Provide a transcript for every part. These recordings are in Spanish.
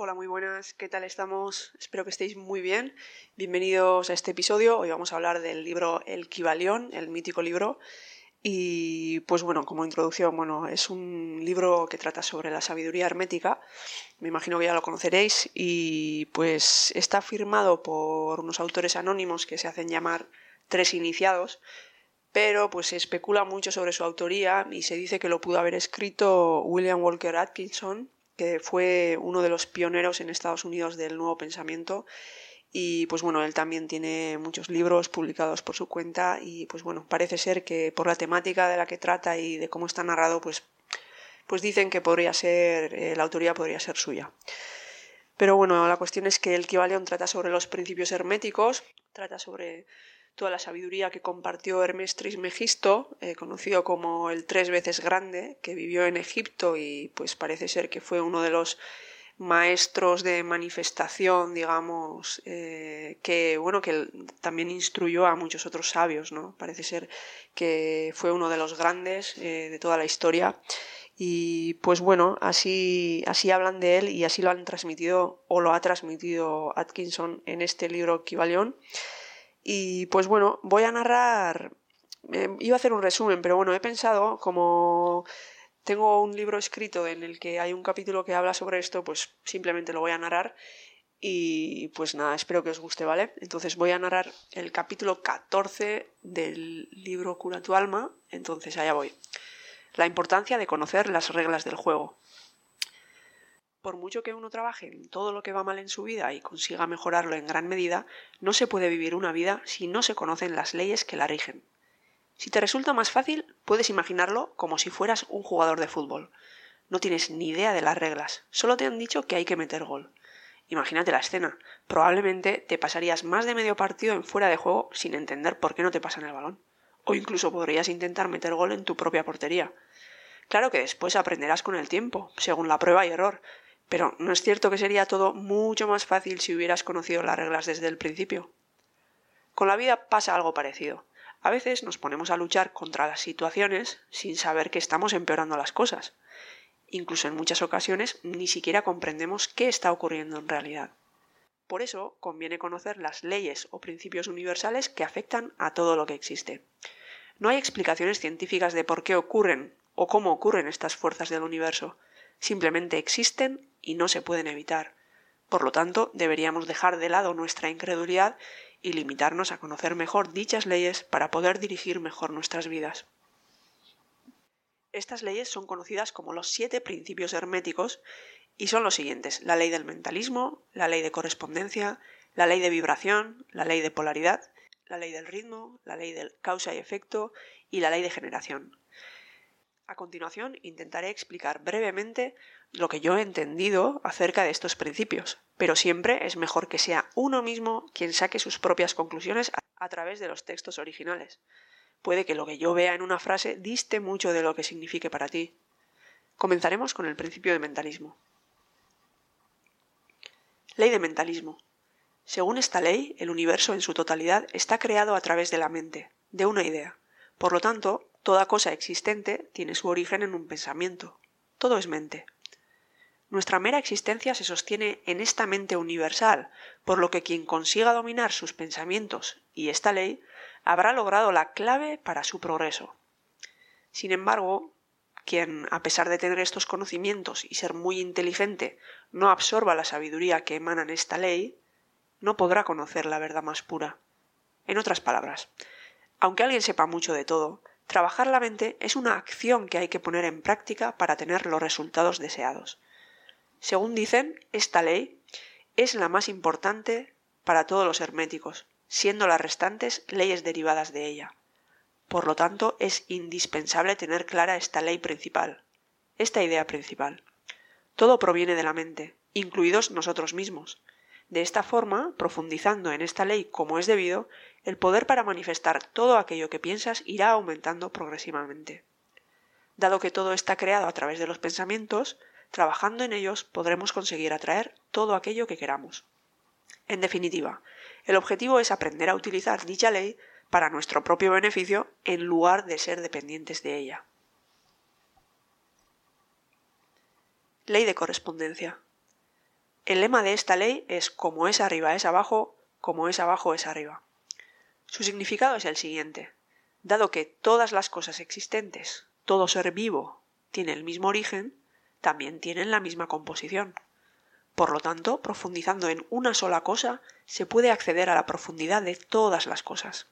Hola, muy buenas, ¿qué tal estamos? Espero que estéis muy bien. Bienvenidos a este episodio. Hoy vamos a hablar del libro El Kibalión, el mítico libro. Y pues bueno, como introducción, bueno, es un libro que trata sobre la sabiduría hermética. Me imagino que ya lo conoceréis. Y pues está firmado por unos autores anónimos que se hacen llamar tres iniciados. Pero pues se especula mucho sobre su autoría y se dice que lo pudo haber escrito William Walker Atkinson que fue uno de los pioneros en Estados Unidos del nuevo pensamiento y pues bueno, él también tiene muchos libros publicados por su cuenta y pues bueno, parece ser que por la temática de la que trata y de cómo está narrado, pues, pues dicen que podría ser, eh, la autoría podría ser suya. Pero bueno, la cuestión es que el Kibalión trata sobre los principios herméticos, trata sobre toda la sabiduría que compartió Hermes Trismegisto, eh, conocido como el tres veces grande, que vivió en Egipto y pues parece ser que fue uno de los maestros de manifestación, digamos, eh, que bueno, que también instruyó a muchos otros sabios, ¿no? Parece ser que fue uno de los grandes eh, de toda la historia. Y pues bueno, así, así hablan de él y así lo han transmitido o lo ha transmitido Atkinson en este libro Kibalión. Y pues bueno, voy a narrar, eh, iba a hacer un resumen, pero bueno, he pensado como tengo un libro escrito en el que hay un capítulo que habla sobre esto, pues simplemente lo voy a narrar y pues nada, espero que os guste, ¿vale? Entonces voy a narrar el capítulo 14 del libro Cura tu alma, entonces allá voy. La importancia de conocer las reglas del juego por mucho que uno trabaje en todo lo que va mal en su vida y consiga mejorarlo en gran medida, no se puede vivir una vida si no se conocen las leyes que la rigen. Si te resulta más fácil, puedes imaginarlo como si fueras un jugador de fútbol. No tienes ni idea de las reglas, solo te han dicho que hay que meter gol. Imagínate la escena. Probablemente te pasarías más de medio partido en fuera de juego sin entender por qué no te pasan el balón. O incluso podrías intentar meter gol en tu propia portería. Claro que después aprenderás con el tiempo, según la prueba y error, pero ¿no es cierto que sería todo mucho más fácil si hubieras conocido las reglas desde el principio? Con la vida pasa algo parecido. A veces nos ponemos a luchar contra las situaciones sin saber que estamos empeorando las cosas. Incluso en muchas ocasiones ni siquiera comprendemos qué está ocurriendo en realidad. Por eso conviene conocer las leyes o principios universales que afectan a todo lo que existe. No hay explicaciones científicas de por qué ocurren o cómo ocurren estas fuerzas del universo. Simplemente existen y no se pueden evitar. Por lo tanto, deberíamos dejar de lado nuestra incredulidad y limitarnos a conocer mejor dichas leyes para poder dirigir mejor nuestras vidas. Estas leyes son conocidas como los siete principios herméticos y son los siguientes la ley del mentalismo, la ley de correspondencia, la ley de vibración, la ley de polaridad, la ley del ritmo, la ley del causa y efecto y la ley de generación. A continuación intentaré explicar brevemente lo que yo he entendido acerca de estos principios, pero siempre es mejor que sea uno mismo quien saque sus propias conclusiones a través de los textos originales. Puede que lo que yo vea en una frase diste mucho de lo que signifique para ti. Comenzaremos con el principio de mentalismo. Ley de mentalismo. Según esta ley, el universo en su totalidad está creado a través de la mente, de una idea. Por lo tanto, Toda cosa existente tiene su origen en un pensamiento. Todo es mente. Nuestra mera existencia se sostiene en esta mente universal, por lo que quien consiga dominar sus pensamientos y esta ley habrá logrado la clave para su progreso. Sin embargo, quien, a pesar de tener estos conocimientos y ser muy inteligente, no absorba la sabiduría que emana en esta ley, no podrá conocer la verdad más pura. En otras palabras, aunque alguien sepa mucho de todo, Trabajar la mente es una acción que hay que poner en práctica para tener los resultados deseados. Según dicen, esta ley es la más importante para todos los herméticos, siendo las restantes leyes derivadas de ella. Por lo tanto, es indispensable tener clara esta ley principal, esta idea principal. Todo proviene de la mente, incluidos nosotros mismos. De esta forma, profundizando en esta ley como es debido, el poder para manifestar todo aquello que piensas irá aumentando progresivamente. Dado que todo está creado a través de los pensamientos, trabajando en ellos podremos conseguir atraer todo aquello que queramos. En definitiva, el objetivo es aprender a utilizar dicha ley para nuestro propio beneficio en lugar de ser dependientes de ella. Ley de correspondencia. El lema de esta ley es como es arriba es abajo, como es abajo es arriba. Su significado es el siguiente. Dado que todas las cosas existentes, todo ser vivo, tiene el mismo origen, también tienen la misma composición. Por lo tanto, profundizando en una sola cosa, se puede acceder a la profundidad de todas las cosas.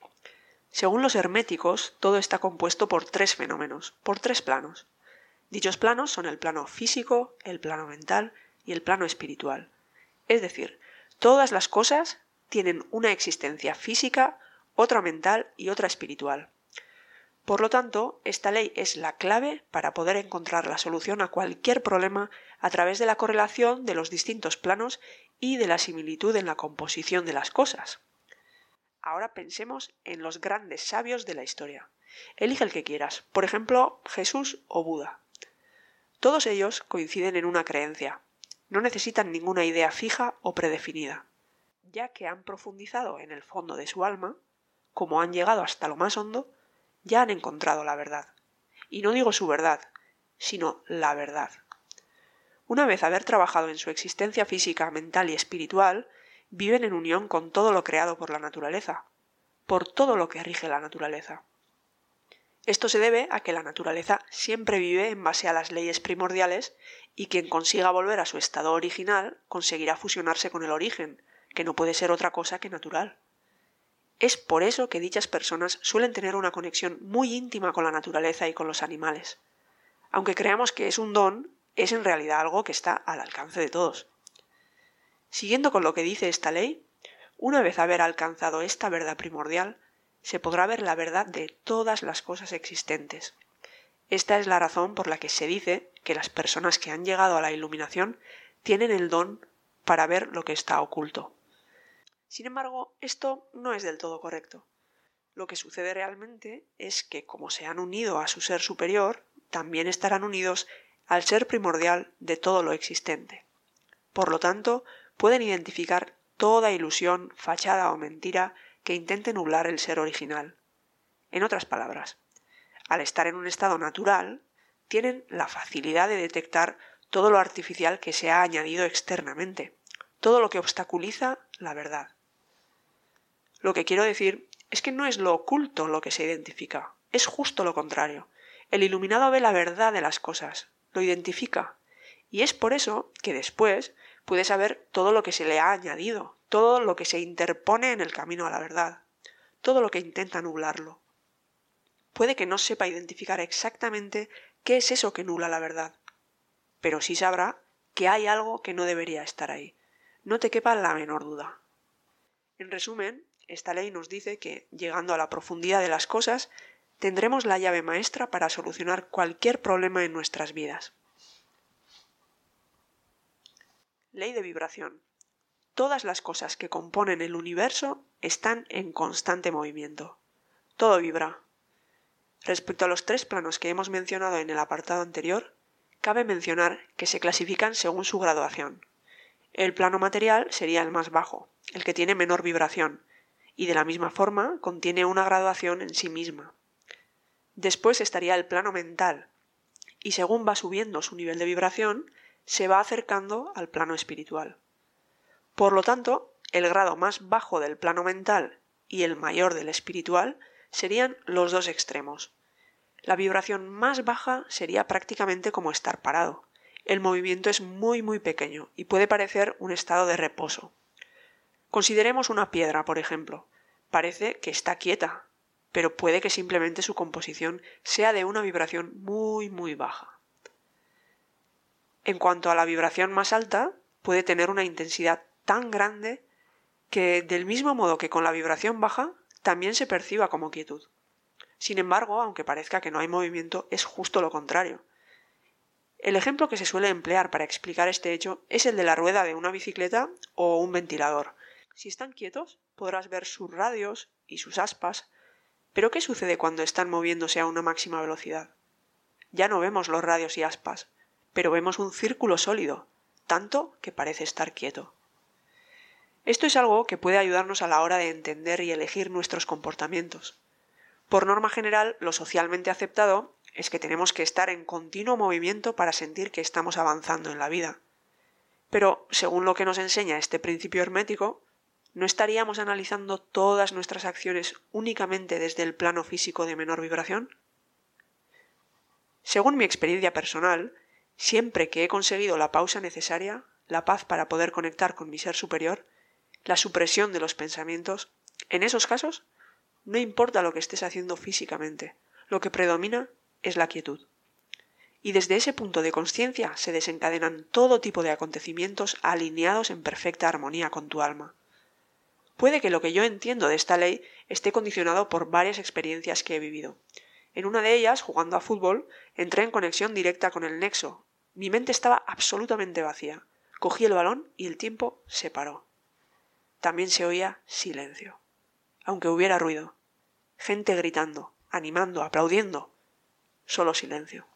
Según los herméticos, todo está compuesto por tres fenómenos, por tres planos. Dichos planos son el plano físico, el plano mental y el plano espiritual. Es decir, todas las cosas tienen una existencia física, otra mental y otra espiritual. Por lo tanto, esta ley es la clave para poder encontrar la solución a cualquier problema a través de la correlación de los distintos planos y de la similitud en la composición de las cosas. Ahora pensemos en los grandes sabios de la historia. Elige el que quieras, por ejemplo, Jesús o Buda. Todos ellos coinciden en una creencia. No necesitan ninguna idea fija o predefinida, ya que han profundizado en el fondo de su alma, como han llegado hasta lo más hondo, ya han encontrado la verdad. Y no digo su verdad, sino la verdad. Una vez haber trabajado en su existencia física, mental y espiritual, viven en unión con todo lo creado por la naturaleza, por todo lo que rige la naturaleza. Esto se debe a que la naturaleza siempre vive en base a las leyes primordiales y quien consiga volver a su estado original conseguirá fusionarse con el origen, que no puede ser otra cosa que natural. Es por eso que dichas personas suelen tener una conexión muy íntima con la naturaleza y con los animales. Aunque creamos que es un don, es en realidad algo que está al alcance de todos. Siguiendo con lo que dice esta ley, una vez haber alcanzado esta verdad primordial, se podrá ver la verdad de todas las cosas existentes. Esta es la razón por la que se dice que las personas que han llegado a la iluminación tienen el don para ver lo que está oculto. Sin embargo, esto no es del todo correcto. Lo que sucede realmente es que como se han unido a su ser superior, también estarán unidos al ser primordial de todo lo existente. Por lo tanto, pueden identificar toda ilusión, fachada o mentira que intente nublar el ser original. En otras palabras, al estar en un estado natural, tienen la facilidad de detectar todo lo artificial que se ha añadido externamente, todo lo que obstaculiza la verdad. Lo que quiero decir es que no es lo oculto lo que se identifica, es justo lo contrario. El iluminado ve la verdad de las cosas, lo identifica, y es por eso que después puede saber todo lo que se le ha añadido, todo lo que se interpone en el camino a la verdad, todo lo que intenta nublarlo. Puede que no sepa identificar exactamente qué es eso que nula la verdad, pero sí sabrá que hay algo que no debería estar ahí. No te quepa la menor duda. En resumen, esta ley nos dice que, llegando a la profundidad de las cosas, tendremos la llave maestra para solucionar cualquier problema en nuestras vidas. Ley de vibración. Todas las cosas que componen el universo están en constante movimiento. Todo vibra. Respecto a los tres planos que hemos mencionado en el apartado anterior, cabe mencionar que se clasifican según su graduación. El plano material sería el más bajo, el que tiene menor vibración, y de la misma forma contiene una graduación en sí misma. Después estaría el plano mental, y según va subiendo su nivel de vibración, se va acercando al plano espiritual. Por lo tanto, el grado más bajo del plano mental y el mayor del espiritual serían los dos extremos. La vibración más baja sería prácticamente como estar parado. El movimiento es muy muy pequeño y puede parecer un estado de reposo. Consideremos una piedra, por ejemplo. Parece que está quieta, pero puede que simplemente su composición sea de una vibración muy muy baja. En cuanto a la vibración más alta, puede tener una intensidad tan grande que, del mismo modo que con la vibración baja, también se perciba como quietud. Sin embargo, aunque parezca que no hay movimiento, es justo lo contrario. El ejemplo que se suele emplear para explicar este hecho es el de la rueda de una bicicleta o un ventilador. Si están quietos, podrás ver sus radios y sus aspas pero ¿qué sucede cuando están moviéndose a una máxima velocidad? Ya no vemos los radios y aspas, pero vemos un círculo sólido, tanto que parece estar quieto. Esto es algo que puede ayudarnos a la hora de entender y elegir nuestros comportamientos. Por norma general, lo socialmente aceptado es que tenemos que estar en continuo movimiento para sentir que estamos avanzando en la vida. Pero, según lo que nos enseña este principio hermético, ¿no estaríamos analizando todas nuestras acciones únicamente desde el plano físico de menor vibración? Según mi experiencia personal, siempre que he conseguido la pausa necesaria, la paz para poder conectar con mi ser superior, la supresión de los pensamientos, en esos casos, no importa lo que estés haciendo físicamente, lo que predomina es la quietud. Y desde ese punto de conciencia se desencadenan todo tipo de acontecimientos alineados en perfecta armonía con tu alma. Puede que lo que yo entiendo de esta ley esté condicionado por varias experiencias que he vivido, en una de ellas, jugando a fútbol, entré en conexión directa con el nexo. Mi mente estaba absolutamente vacía. Cogí el balón y el tiempo se paró. También se oía silencio. Aunque hubiera ruido. Gente gritando, animando, aplaudiendo. Solo silencio.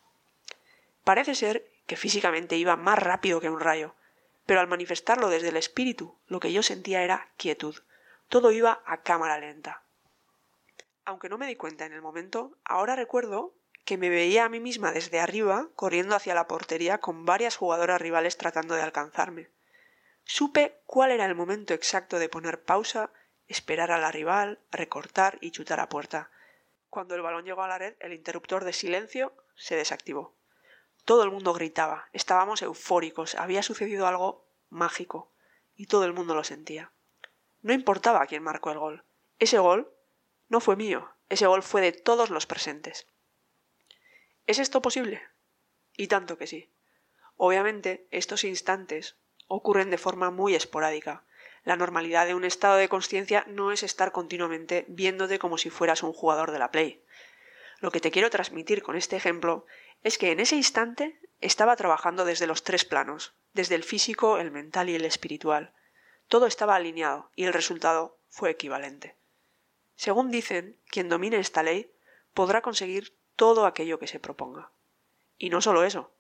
Parece ser que físicamente iba más rápido que un rayo, pero al manifestarlo desde el espíritu, lo que yo sentía era quietud. Todo iba a cámara lenta aunque no me di cuenta en el momento, ahora recuerdo que me veía a mí misma desde arriba corriendo hacia la portería con varias jugadoras rivales tratando de alcanzarme. Supe cuál era el momento exacto de poner pausa, esperar a la rival, recortar y chutar a puerta. Cuando el balón llegó a la red, el interruptor de silencio se desactivó. Todo el mundo gritaba, estábamos eufóricos, había sucedido algo mágico, y todo el mundo lo sentía. No importaba quién marcó el gol. Ese gol no fue mío, ese gol fue de todos los presentes. ¿Es esto posible? Y tanto que sí. Obviamente, estos instantes ocurren de forma muy esporádica. La normalidad de un estado de conciencia no es estar continuamente viéndote como si fueras un jugador de la Play. Lo que te quiero transmitir con este ejemplo es que en ese instante estaba trabajando desde los tres planos, desde el físico, el mental y el espiritual. Todo estaba alineado y el resultado fue equivalente. Según dicen, quien domine esta ley podrá conseguir todo aquello que se proponga. Y no solo eso.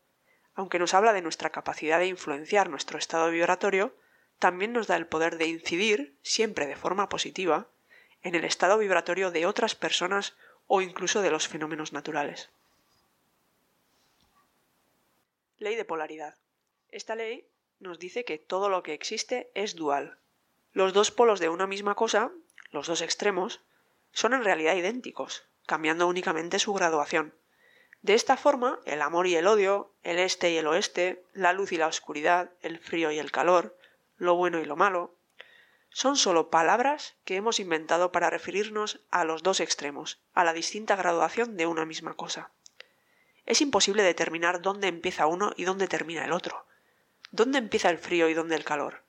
Aunque nos habla de nuestra capacidad de influenciar nuestro estado vibratorio, también nos da el poder de incidir, siempre de forma positiva, en el estado vibratorio de otras personas o incluso de los fenómenos naturales. Ley de polaridad. Esta ley nos dice que todo lo que existe es dual. Los dos polos de una misma cosa, los dos extremos, son en realidad idénticos, cambiando únicamente su graduación. De esta forma, el amor y el odio, el este y el oeste, la luz y la oscuridad, el frío y el calor, lo bueno y lo malo, son sólo palabras que hemos inventado para referirnos a los dos extremos, a la distinta graduación de una misma cosa. Es imposible determinar dónde empieza uno y dónde termina el otro. ¿Dónde empieza el frío y dónde el calor?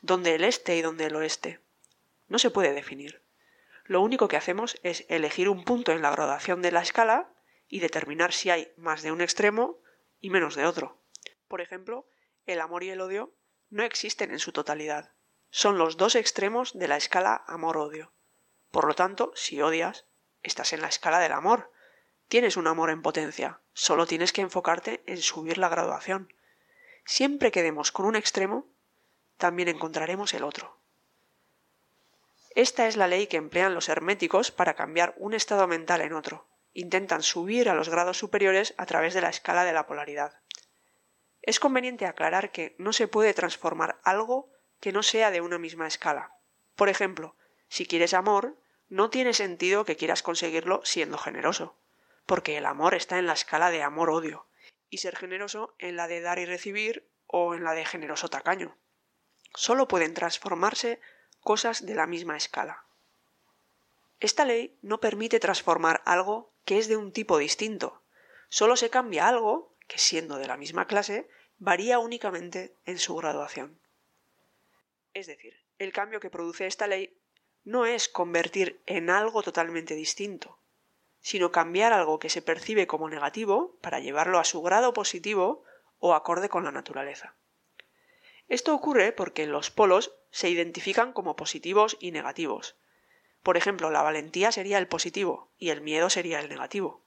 ¿Dónde el este y dónde el oeste? No se puede definir lo único que hacemos es elegir un punto en la graduación de la escala y determinar si hay más de un extremo y menos de otro. Por ejemplo, el amor y el odio no existen en su totalidad. Son los dos extremos de la escala amor-odio. Por lo tanto, si odias, estás en la escala del amor. Tienes un amor en potencia, solo tienes que enfocarte en subir la graduación. Siempre que demos con un extremo, también encontraremos el otro. Esta es la ley que emplean los herméticos para cambiar un estado mental en otro. Intentan subir a los grados superiores a través de la escala de la polaridad. Es conveniente aclarar que no se puede transformar algo que no sea de una misma escala. Por ejemplo, si quieres amor, no tiene sentido que quieras conseguirlo siendo generoso, porque el amor está en la escala de amor-odio, y ser generoso en la de dar y recibir o en la de generoso tacaño. Solo pueden transformarse cosas de la misma escala. Esta ley no permite transformar algo que es de un tipo distinto. Solo se cambia algo que, siendo de la misma clase, varía únicamente en su graduación. Es decir, el cambio que produce esta ley no es convertir en algo totalmente distinto, sino cambiar algo que se percibe como negativo para llevarlo a su grado positivo o acorde con la naturaleza. Esto ocurre porque los polos se identifican como positivos y negativos. Por ejemplo, la valentía sería el positivo y el miedo sería el negativo.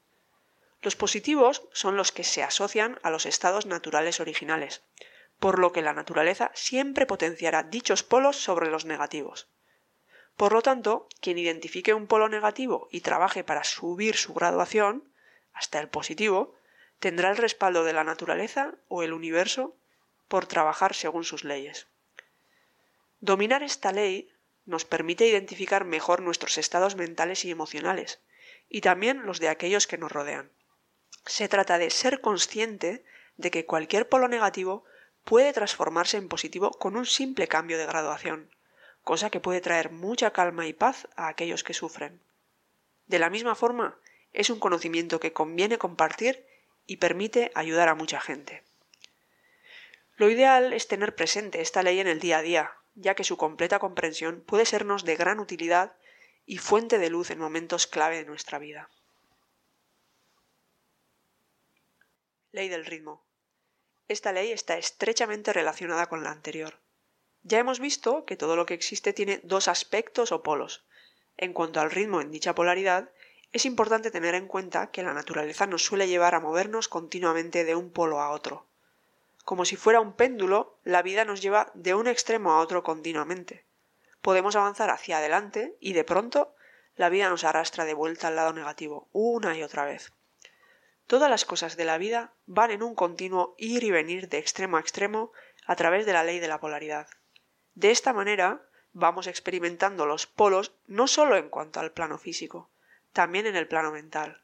Los positivos son los que se asocian a los estados naturales originales, por lo que la naturaleza siempre potenciará dichos polos sobre los negativos. Por lo tanto, quien identifique un polo negativo y trabaje para subir su graduación, hasta el positivo, tendrá el respaldo de la naturaleza o el universo por trabajar según sus leyes. Dominar esta ley nos permite identificar mejor nuestros estados mentales y emocionales, y también los de aquellos que nos rodean. Se trata de ser consciente de que cualquier polo negativo puede transformarse en positivo con un simple cambio de graduación, cosa que puede traer mucha calma y paz a aquellos que sufren. De la misma forma, es un conocimiento que conviene compartir y permite ayudar a mucha gente. Lo ideal es tener presente esta ley en el día a día, ya que su completa comprensión puede sernos de gran utilidad y fuente de luz en momentos clave de nuestra vida. Ley del ritmo. Esta ley está estrechamente relacionada con la anterior. Ya hemos visto que todo lo que existe tiene dos aspectos o polos. En cuanto al ritmo en dicha polaridad, es importante tener en cuenta que la naturaleza nos suele llevar a movernos continuamente de un polo a otro. Como si fuera un péndulo, la vida nos lleva de un extremo a otro continuamente. Podemos avanzar hacia adelante y de pronto la vida nos arrastra de vuelta al lado negativo, una y otra vez. Todas las cosas de la vida van en un continuo ir y venir de extremo a extremo a través de la ley de la polaridad. De esta manera vamos experimentando los polos no solo en cuanto al plano físico, también en el plano mental.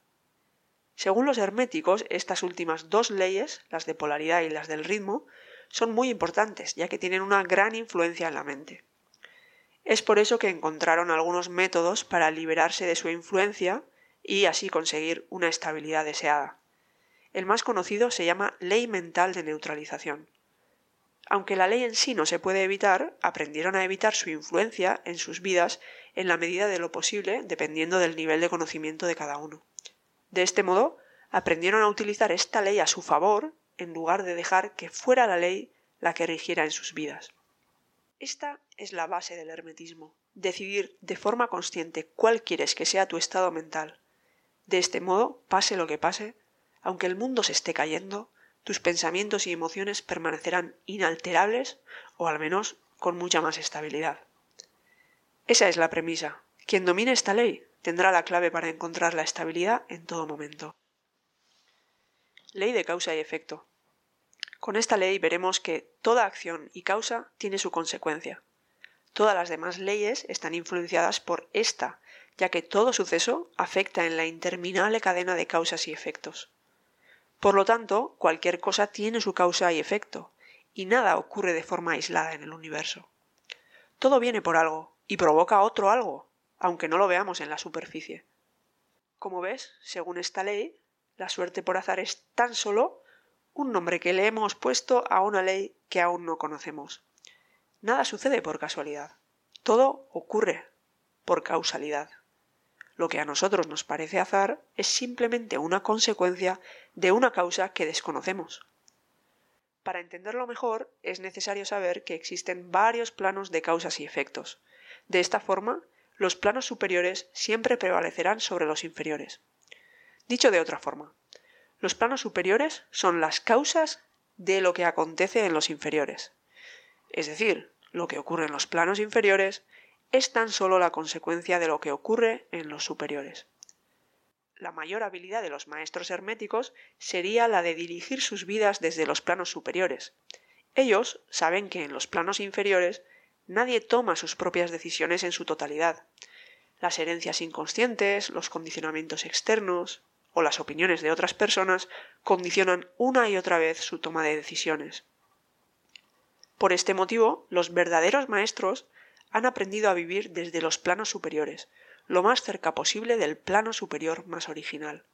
Según los herméticos, estas últimas dos leyes, las de polaridad y las del ritmo, son muy importantes, ya que tienen una gran influencia en la mente. Es por eso que encontraron algunos métodos para liberarse de su influencia y así conseguir una estabilidad deseada. El más conocido se llama ley mental de neutralización. Aunque la ley en sí no se puede evitar, aprendieron a evitar su influencia en sus vidas en la medida de lo posible, dependiendo del nivel de conocimiento de cada uno. De este modo, aprendieron a utilizar esta ley a su favor en lugar de dejar que fuera la ley la que rigiera en sus vidas. Esta es la base del hermetismo, decidir de forma consciente cuál quieres que sea tu estado mental. De este modo, pase lo que pase, aunque el mundo se esté cayendo, tus pensamientos y emociones permanecerán inalterables o al menos con mucha más estabilidad. Esa es la premisa. Quien domine esta ley tendrá la clave para encontrar la estabilidad en todo momento. Ley de causa y efecto. Con esta ley veremos que toda acción y causa tiene su consecuencia. Todas las demás leyes están influenciadas por esta, ya que todo suceso afecta en la interminable cadena de causas y efectos. Por lo tanto, cualquier cosa tiene su causa y efecto, y nada ocurre de forma aislada en el universo. Todo viene por algo, y provoca otro algo, aunque no lo veamos en la superficie. Como ves, según esta ley, la suerte por azar es tan solo un nombre que le hemos puesto a una ley que aún no conocemos. Nada sucede por casualidad. Todo ocurre por causalidad. Lo que a nosotros nos parece azar es simplemente una consecuencia de una causa que desconocemos. Para entenderlo mejor es necesario saber que existen varios planos de causas y efectos. De esta forma, los planos superiores siempre prevalecerán sobre los inferiores. Dicho de otra forma, los planos superiores son las causas de lo que acontece en los inferiores. Es decir, lo que ocurre en los planos inferiores es tan solo la consecuencia de lo que ocurre en los superiores. La mayor habilidad de los maestros herméticos sería la de dirigir sus vidas desde los planos superiores. Ellos saben que en los planos inferiores Nadie toma sus propias decisiones en su totalidad. Las herencias inconscientes, los condicionamientos externos o las opiniones de otras personas condicionan una y otra vez su toma de decisiones. Por este motivo, los verdaderos maestros han aprendido a vivir desde los planos superiores, lo más cerca posible del plano superior más original.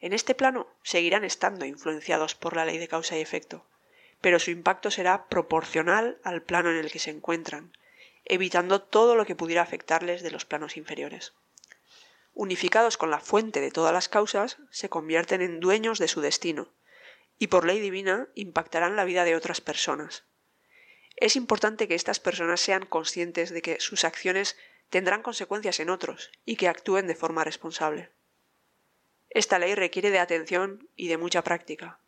En este plano seguirán estando influenciados por la ley de causa y efecto, pero su impacto será proporcional al plano en el que se encuentran, evitando todo lo que pudiera afectarles de los planos inferiores. Unificados con la fuente de todas las causas, se convierten en dueños de su destino, y por ley divina impactarán la vida de otras personas. Es importante que estas personas sean conscientes de que sus acciones tendrán consecuencias en otros y que actúen de forma responsable. Esta ley requiere de atención y de mucha práctica,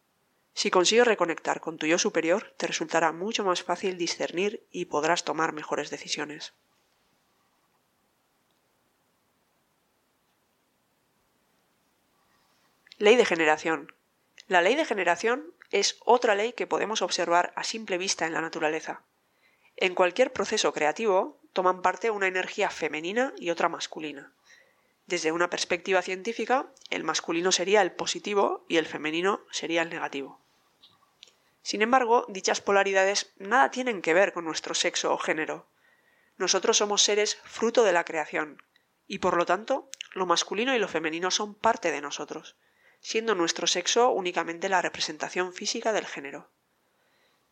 si consigues reconectar con tu yo superior, te resultará mucho más fácil discernir y podrás tomar mejores decisiones. Ley de generación. La ley de generación es otra ley que podemos observar a simple vista en la naturaleza. En cualquier proceso creativo toman parte una energía femenina y otra masculina. Desde una perspectiva científica, el masculino sería el positivo y el femenino sería el negativo. Sin embargo, dichas polaridades nada tienen que ver con nuestro sexo o género. Nosotros somos seres fruto de la creación, y por lo tanto, lo masculino y lo femenino son parte de nosotros siendo nuestro sexo únicamente la representación física del género.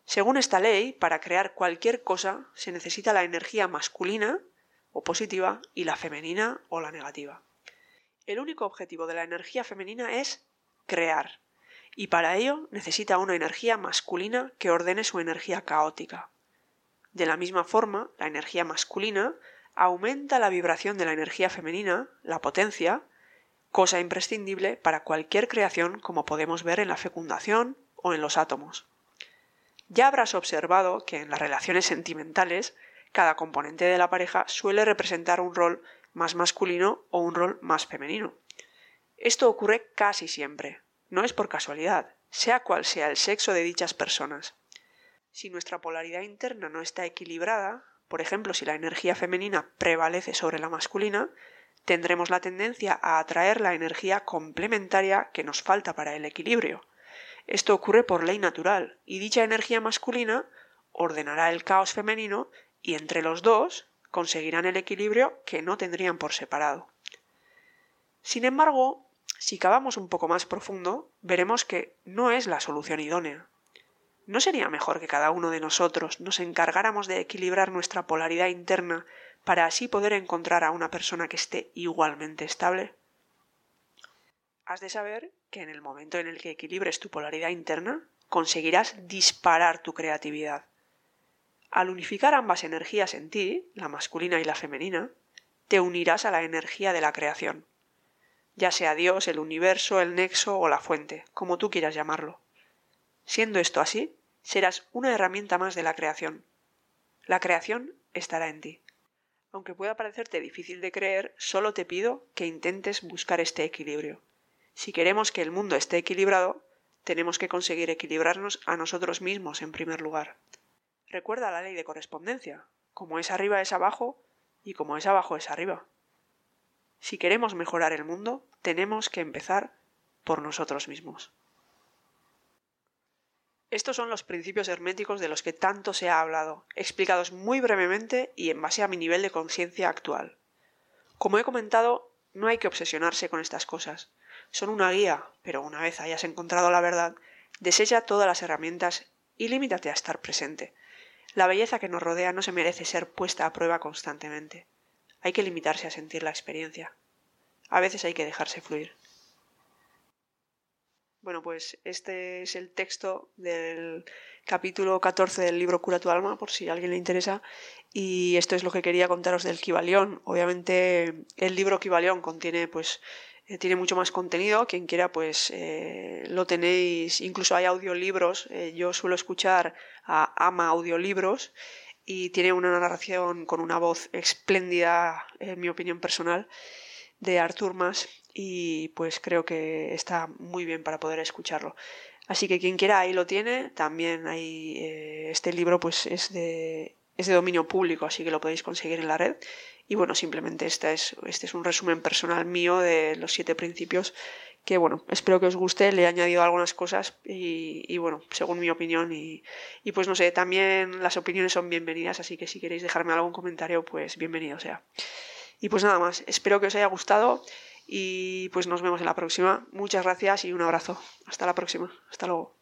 Según esta ley, para crear cualquier cosa se necesita la energía masculina o positiva y la femenina o la negativa. El único objetivo de la energía femenina es crear, y para ello necesita una energía masculina que ordene su energía caótica. De la misma forma, la energía masculina aumenta la vibración de la energía femenina, la potencia, cosa imprescindible para cualquier creación como podemos ver en la fecundación o en los átomos. Ya habrás observado que en las relaciones sentimentales cada componente de la pareja suele representar un rol más masculino o un rol más femenino. Esto ocurre casi siempre, no es por casualidad, sea cual sea el sexo de dichas personas. Si nuestra polaridad interna no está equilibrada, por ejemplo, si la energía femenina prevalece sobre la masculina, tendremos la tendencia a atraer la energía complementaria que nos falta para el equilibrio. Esto ocurre por ley natural, y dicha energía masculina ordenará el caos femenino y entre los dos conseguirán el equilibrio que no tendrían por separado. Sin embargo, si cavamos un poco más profundo, veremos que no es la solución idónea. ¿No sería mejor que cada uno de nosotros nos encargáramos de equilibrar nuestra polaridad interna para así poder encontrar a una persona que esté igualmente estable? Has de saber que en el momento en el que equilibres tu polaridad interna, conseguirás disparar tu creatividad. Al unificar ambas energías en ti, la masculina y la femenina, te unirás a la energía de la creación, ya sea Dios, el universo, el nexo o la fuente, como tú quieras llamarlo. Siendo esto así, serás una herramienta más de la creación. La creación estará en ti. Aunque pueda parecerte difícil de creer, solo te pido que intentes buscar este equilibrio. Si queremos que el mundo esté equilibrado, tenemos que conseguir equilibrarnos a nosotros mismos en primer lugar. Recuerda la ley de correspondencia. Como es arriba es abajo y como es abajo es arriba. Si queremos mejorar el mundo, tenemos que empezar por nosotros mismos. Estos son los principios herméticos de los que tanto se ha hablado, explicados muy brevemente y en base a mi nivel de conciencia actual. Como he comentado, no hay que obsesionarse con estas cosas. Son una guía, pero una vez hayas encontrado la verdad, desecha todas las herramientas y limítate a estar presente. La belleza que nos rodea no se merece ser puesta a prueba constantemente. Hay que limitarse a sentir la experiencia. A veces hay que dejarse fluir. Bueno, pues este es el texto del capítulo 14 del libro Cura tu alma, por si a alguien le interesa. Y esto es lo que quería contaros del Kibalión. Obviamente el libro Kibalión contiene pues tiene mucho más contenido. Quien quiera, pues eh, lo tenéis. Incluso hay audiolibros. Eh, yo suelo escuchar a Ama Audiolibros y tiene una narración con una voz espléndida, en mi opinión personal, de Artur Mas y pues creo que está muy bien para poder escucharlo. Así que quien quiera ahí lo tiene. También hay eh, este libro pues es de, es de dominio público, así que lo podéis conseguir en la red. Y bueno, simplemente este es, este es un resumen personal mío de los siete principios que bueno, espero que os guste, le he añadido algunas cosas y, y bueno, según mi opinión y, y, pues no sé, también las opiniones son bienvenidas, así que si queréis dejarme algún comentario, pues bienvenido sea. Y pues nada más, espero que os haya gustado y pues nos vemos en la próxima. Muchas gracias y un abrazo. Hasta la próxima. Hasta luego.